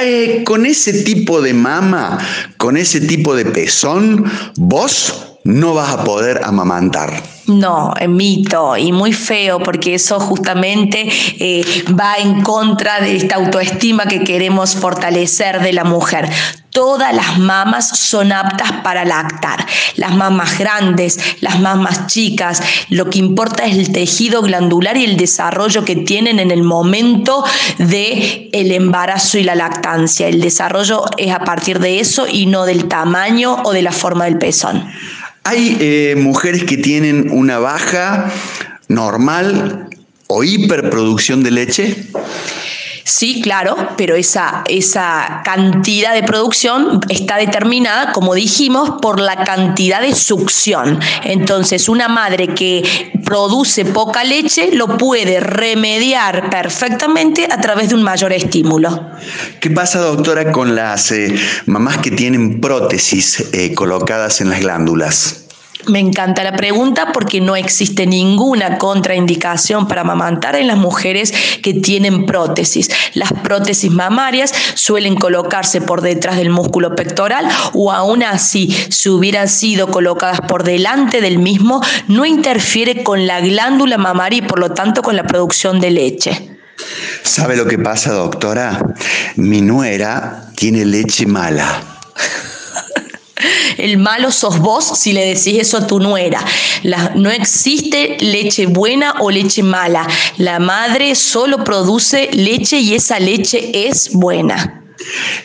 Eh, con ese tipo de mama, con ese tipo de pezón, vos no vas a poder amamantar. No, mito y muy feo porque eso justamente eh, va en contra de esta autoestima que queremos fortalecer de la mujer. Todas las mamas son aptas para lactar, las mamas grandes, las mamas chicas. Lo que importa es el tejido glandular y el desarrollo que tienen en el momento de el embarazo y la lactancia. El desarrollo es a partir de eso y no del tamaño o de la forma del pezón. Hay eh, mujeres que tienen una baja normal o hiperproducción de leche. Sí, claro, pero esa, esa cantidad de producción está determinada, como dijimos, por la cantidad de succión. Entonces, una madre que produce poca leche lo puede remediar perfectamente a través de un mayor estímulo. ¿Qué pasa, doctora, con las eh, mamás que tienen prótesis eh, colocadas en las glándulas? Me encanta la pregunta porque no existe ninguna contraindicación para amamantar en las mujeres que tienen prótesis. Las prótesis mamarias suelen colocarse por detrás del músculo pectoral o aún así, si hubieran sido colocadas por delante del mismo, no interfiere con la glándula mamaria y por lo tanto con la producción de leche. ¿Sabe lo que pasa, doctora? Mi nuera tiene leche mala. El malo sos vos si le decís eso a tu nuera. no existe leche buena o leche mala. La madre solo produce leche y esa leche es buena.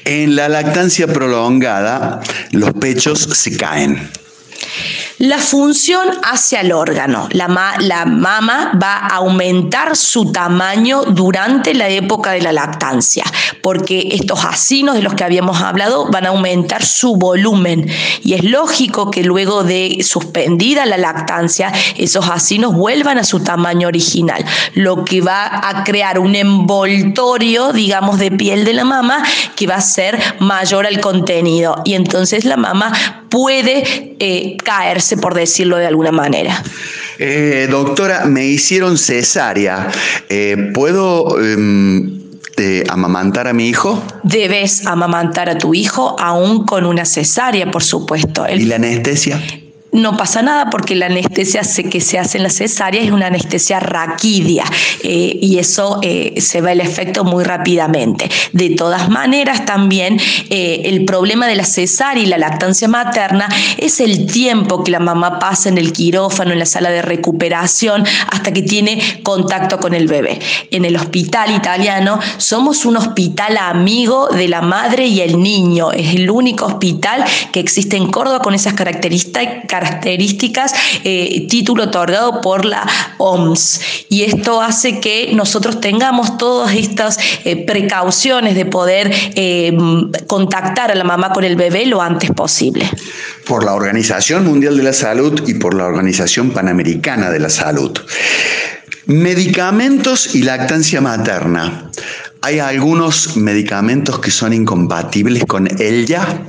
En la lactancia prolongada, los pechos se caen. La función hacia el órgano. La, la, mama va a aumentar su tamaño durante la época de la lactancia, porque estos acinos de los que habíamos hablado van a aumentar su volumen. Y es lógico que luego de suspendida la lactancia, esos acinos vuelvan a su tamaño original, lo que va a crear un envoltorio, digamos, de piel de la mama que va a ser mayor al contenido. Y entonces la mama puede eh, caerse, por decirlo de alguna manera. Eh, doctora, me hicieron cesárea. Eh, ¿Puedo em, amamantar a mi hijo? Debes amamantar a tu hijo aún con una cesárea, por supuesto. ¿Y la anestesia? No pasa nada porque la anestesia que se hace en la cesárea es una anestesia raquidia eh, y eso eh, se va el efecto muy rápidamente. De todas maneras, también eh, el problema de la cesárea y la lactancia materna es el tiempo que la mamá pasa en el quirófano, en la sala de recuperación, hasta que tiene contacto con el bebé. En el hospital italiano somos un hospital amigo de la madre y el niño. Es el único hospital que existe en Córdoba con esas características características, eh, título otorgado por la OMS. Y esto hace que nosotros tengamos todas estas eh, precauciones de poder eh, contactar a la mamá con el bebé lo antes posible. Por la Organización Mundial de la Salud y por la Organización Panamericana de la Salud. Medicamentos y lactancia materna. ¿Hay algunos medicamentos que son incompatibles con ella?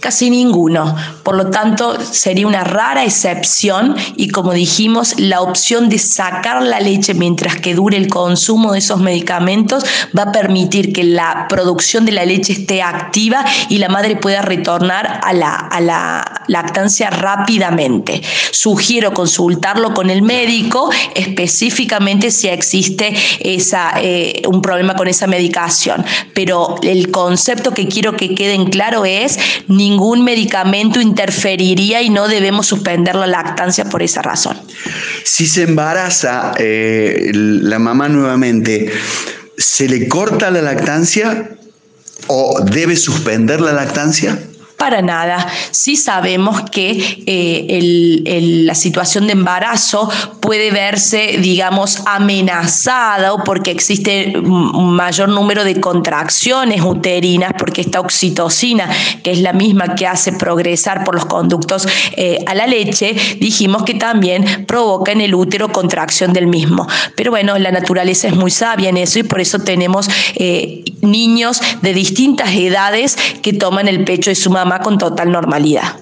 Casi ninguno. Por lo tanto, sería una rara excepción y como dijimos, la opción de sacar la leche mientras que dure el consumo de esos medicamentos va a permitir que la producción de la leche esté activa y la madre pueda retornar a la, a la lactancia rápidamente. Sugiero consultarlo con el médico específicamente si existe esa, eh, un problema con esa medicación. Pero el concepto que quiero que quede en claro es ningún medicamento interferiría y no debemos suspender la lactancia por esa razón. Si se embaraza eh, la mamá nuevamente, ¿se le corta la lactancia o debe suspender la lactancia? Para nada. Sí sabemos que eh, la situación de embarazo puede verse, digamos, amenazada o porque existe un mayor número de contracciones uterinas, porque esta oxitocina, que es la misma que hace progresar por los conductos eh, a la leche, dijimos que también provoca en el útero contracción del mismo. Pero bueno, la naturaleza es muy sabia en eso y por eso tenemos eh, niños de distintas edades que toman el pecho de su mamá con total normalidad.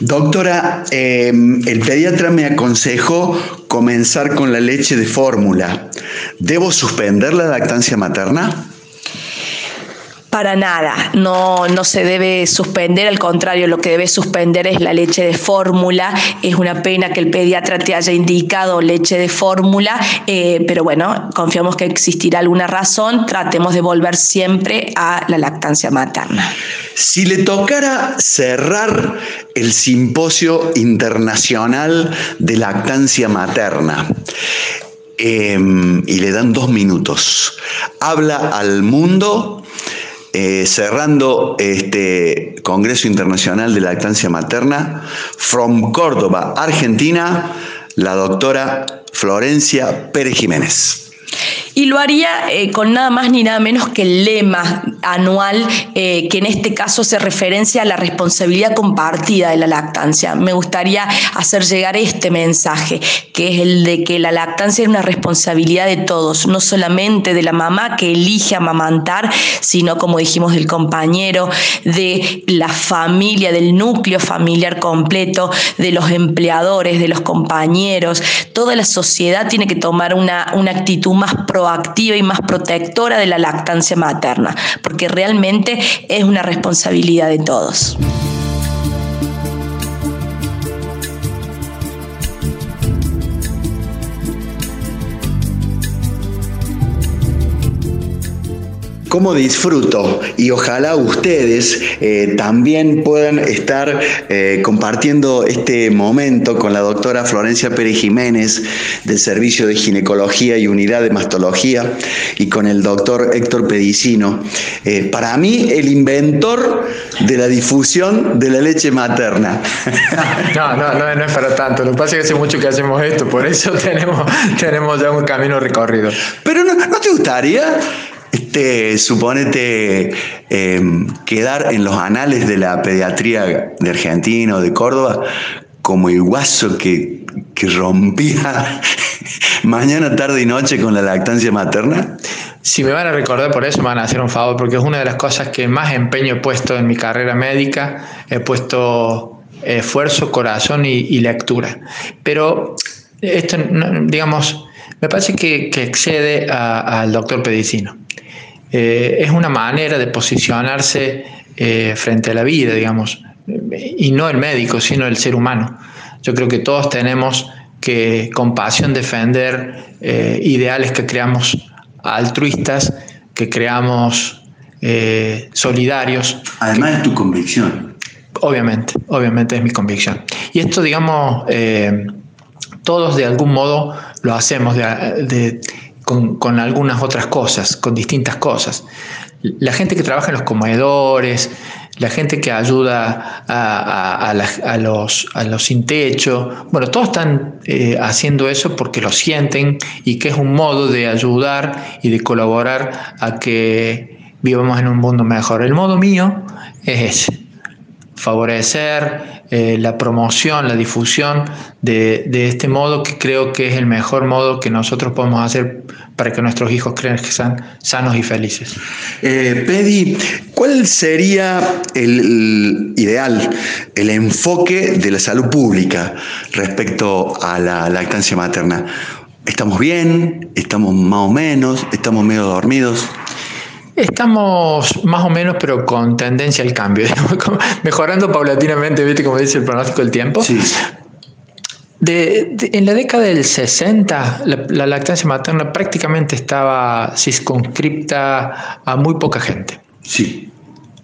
Doctora, em, el pediatra me aconsejó comenzar con la leche de fórmula. ¿Debo suspender la lactancia materna? Para nada, no, no se debe suspender, al contrario, lo que debe suspender es la leche de fórmula. Es una pena que el pediatra te haya indicado leche de fórmula, eh, pero bueno, confiamos que existirá alguna razón, tratemos de volver siempre a la lactancia materna. Si le tocara cerrar el simposio internacional de lactancia materna, em, y le dan dos minutos. Habla al mundo eh, cerrando este Congreso Internacional de Lactancia Materna, from Córdoba, Argentina, la doctora Florencia Pérez Jiménez. Y lo haría eh, con nada más ni nada menos que el lema anual, eh, que en este caso se referencia a la responsabilidad compartida de la lactancia. Me gustaría hacer llegar este mensaje, que es el de que la lactancia es una responsabilidad de todos, no solamente de la mamá que elige amamantar, sino, como dijimos, del compañero, de la familia, del núcleo familiar completo, de los empleadores, de los compañeros. Toda la sociedad tiene que tomar una, una actitud más proactiva activa y más protectora de la lactancia materna, porque realmente es una responsabilidad de todos. Cómo disfruto y ojalá ustedes eh, también puedan estar eh, compartiendo este momento con la doctora Florencia Pérez Jiménez del Servicio de Ginecología y Unidad de Mastología y con el doctor Héctor Pedicino. Eh, para mí, el inventor de la difusión de la leche materna. No, no, no, es para tanto. Lo que pasa es que hace mucho que hacemos esto, por eso tenemos, tenemos ya un camino recorrido. Pero no, ¿no te gustaría este, suponete em, quedar en los anales de la pediatría de Argentina o de Córdoba como el guaso que, que rompía mañana, tarde y noche con la lactancia materna? Si me van a recordar por eso, me van a hacer un favor, porque es una de las cosas que más empeño he puesto en mi carrera médica. He puesto esfuerzo, corazón y, lectura. Pero esto, digamos, me parece que, excede al doctor Pedicino. Eh, es una manera de posicionarse eh, frente a la vida, digamos, y no el médico, sino el ser humano. Yo creo que todos tenemos que con pasión defender eh, ideales que creamos altruistas, que creamos solidarios. Además es tu convicción. Obviamente, obviamente es mi convicción. Y esto, digamos, todos de algún modo lo hacemos de con, algunas otras cosas, con distintas cosas. La gente que trabaja en los comedores, la gente que ayuda a, los, sin techo, bueno, todos están eh, haciendo eso porque lo sienten y que es un modo de ayudar y de colaborar a que vivamos en un mundo mejor. El modo mío es ese, favorecer eh, la promoción, la difusión de, este modo que creo que es el mejor modo que nosotros podemos hacer para que nuestros hijos crean que sean sanos y felices. Eh, Pedi, ¿cuál sería el ideal, el enfoque de la salud pública respecto a la lactancia materna? ¿Estamos bien? ¿Estamos más o menos? ¿Estamos medio dormidos? Estamos más o menos, pero con tendencia al cambio, mejorando paulatinamente, ¿viste? Como dice el pronóstico del tiempo. Sí. en la década del 60, la, lactancia materna prácticamente estaba circunscripta a muy poca gente. Sí.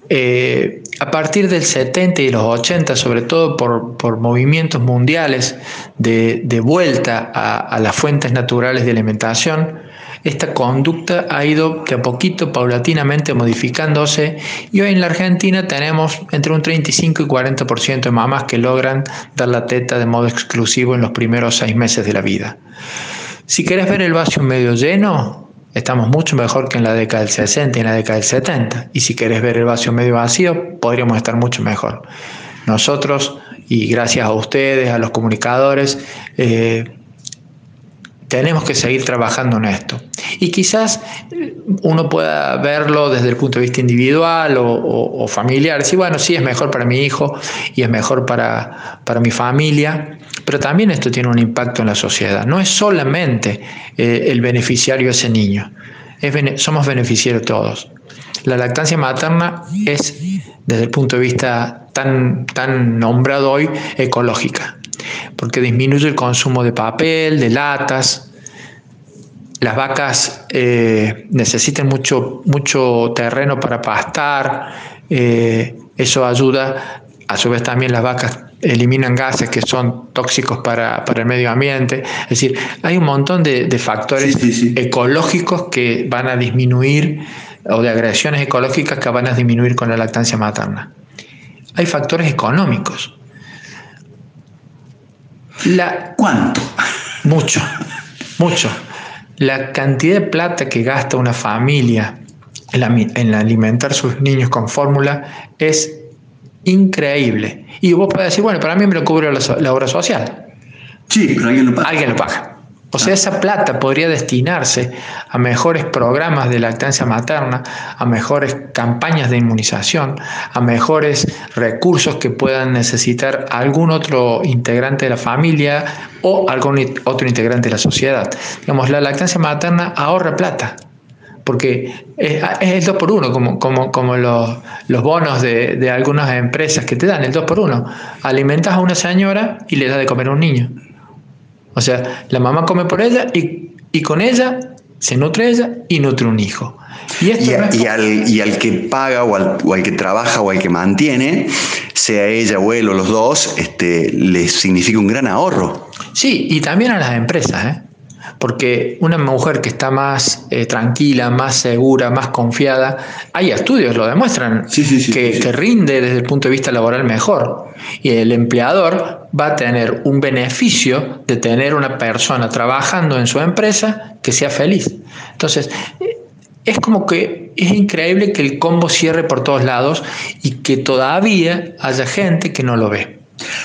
Eh, a partir del 70 y los 80, sobre todo por, movimientos mundiales de, vuelta a, las fuentes naturales de alimentación, esta conducta ha ido de a poquito, paulatinamente modificándose y hoy en la Argentina tenemos entre un 35 y 40% de mamás que logran dar la teta de modo exclusivo en los primeros seis meses de la vida. Si querés ver el vaso medio lleno, estamos mucho mejor que en la década del 60 y en la década del 70. Y si querés ver el vaso medio vacío, podríamos estar mucho mejor. Nosotros, y gracias a ustedes, a los comunicadores, eh, tenemos que seguir trabajando en esto. Y quizás eh, uno pueda verlo desde el punto de vista individual o, familiar, decir, bueno, sí, es mejor para mi hijo y es mejor para, para mi familia, pero también esto tiene un impacto en la sociedad. No es solamente eh, el beneficiario ese niño, somos beneficiarios todos. La lactancia materna es, desde el punto de vista tan, tan nombrado hoy, ecológica, porque disminuye el consumo de papel, de latas. Las vacas eh, necesitan mucho, mucho terreno para pastar, eh, eso ayuda, a su vez también las vacas eliminan gases que son tóxicos para, el medio ambiente. Es decir, hay un montón de, factores ecológicos que van a disminuir o de agresiones ecológicas que van a disminuir con la lactancia materna. Hay factores económicos. La, ¿Cuánto? Mucho, mucho. La cantidad de plata que gasta una familia en, alimentar a sus niños con fórmula es increíble. Y vos podés decir, bueno, para mí me lo cubre la, obra social. Sí, pero alguien lo paga. Alguien lo paga. O sea, esa plata podría destinarse a mejores programas de lactancia materna, a mejores campañas de inmunización, a mejores recursos que puedan necesitar algún otro integrante de la familia o algún otro integrante de la sociedad. Digamos, la lactancia materna ahorra plata porque es, el 2 por 1 como, como, como los, bonos de, algunas empresas que te dan, el 2 por 1 Alimentas a una señora y le das de comer a un niño. O sea, la mamá come por ella y, con ella se nutre ella y nutre un hijo. Y, al, y al, que paga o al, que trabaja o al que mantiene, sea ella o él o los dos, este, les significa un gran ahorro. Sí, y también a las empresas. ¿eh? Porque una mujer que está más eh, tranquila, más segura, más confiada, hay estudios, lo demuestran, que, rinde desde el punto de vista laboral mejor. Y el empleador va a tener un beneficio de tener una persona trabajando en su empresa que sea feliz. Entonces, es como que es increíble que el combo cierre por todos lados y que todavía haya gente que no lo ve.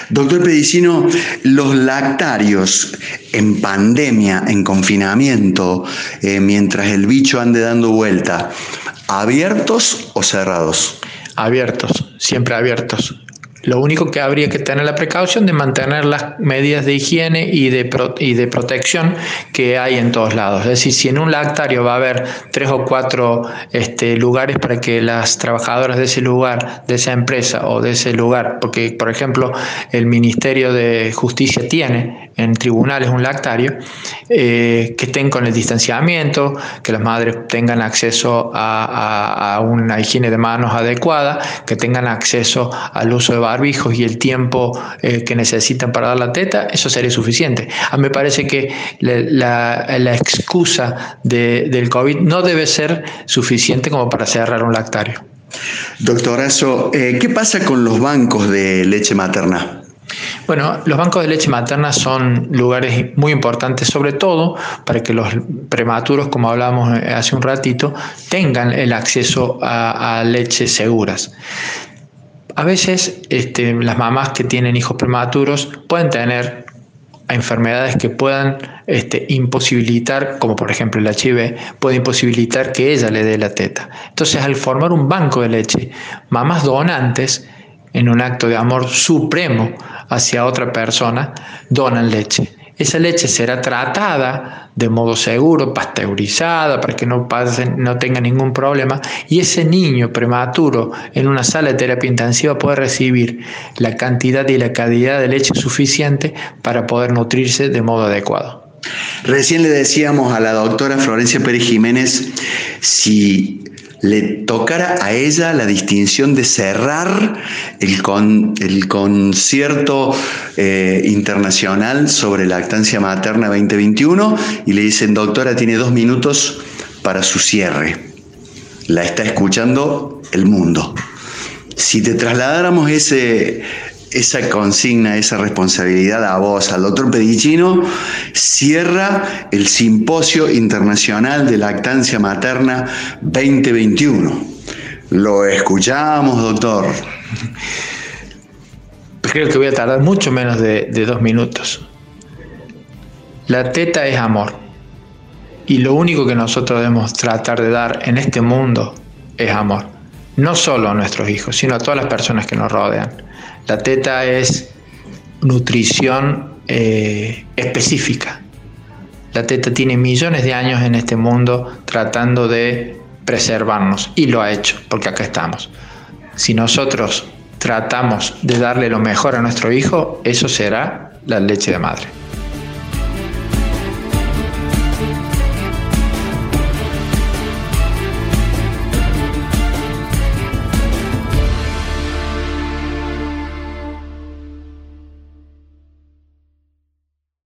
Doctor Pedicino, los lactarios en pandemia, en confinamiento, eh, mientras el bicho ande dando vuelta, ¿abiertos o cerrados? Abiertos, siempre abiertos. Lo único que habría que tener la precaución de mantener las medidas de higiene y de, y de protección que hay en todos lados. Es decir, si en un lactario va a haber tres o cuatro este, lugares para que las trabajadoras de ese lugar, de esa empresa o de ese lugar, porque por ejemplo el Ministerio de Justicia tiene en tribunales un lactario, eh, que estén con el distanciamiento, que las madres tengan acceso a, una higiene de manos adecuada, que tengan acceso al uso de barbijos y el tiempo eh, que necesitan para dar la teta, eso sería suficiente. A mí me parece que la, excusa del COVID no debe ser suficiente como para cerrar un lactario. Doctorazo, eh, ¿qué pasa con los bancos de leche materna? Bueno, los bancos de leche materna son lugares muy importantes, sobre todo para que los prematuros, como hablábamos hace un ratito, tengan el acceso a, a leches seguras. A veces este, las mamás que tienen hijos prematuros pueden tener enfermedades que puedan este, imposibilitar, como por ejemplo el HIV, puede imposibilitar que ella le dé la teta. Entonces, al formar un banco de leche, mamás donantes, en un acto de amor supremo hacia otra persona, donan leche. Esa leche será tratada de modo seguro, pasteurizada, para que no, no tenga ningún problema. Y ese niño prematuro en una sala de terapia intensiva puede recibir la cantidad y la calidad de leche suficiente para poder nutrirse de modo adecuado. Recién le decíamos a la doctora Florencia Pérez Jiménez si le tocara a ella la distinción de cerrar el, con, el concierto eh, internacional sobre lactancia materna 2021 y le dicen, doctora, tiene dos minutos para su cierre. La está escuchando el mundo. Si te trasladáramos ese, esa consigna, esa responsabilidad a vos, al doctor Pedicino, cierra el Simposio Internacional de Lactancia Materna 2021. Lo escuchamos, doctor. Creo que voy a tardar mucho menos de, de dos minutos. La teta es amor. Y lo único que nosotros debemos tratar de dar en este mundo es amor. No solo a nuestros hijos, sino a todas las personas que nos rodean. La teta es nutrición eh, específica. La teta tiene millones de años en este mundo tratando de preservarnos y lo ha hecho, porque acá estamos. Si nosotros tratamos de darle lo mejor a nuestro hijo, eso será la leche de madre.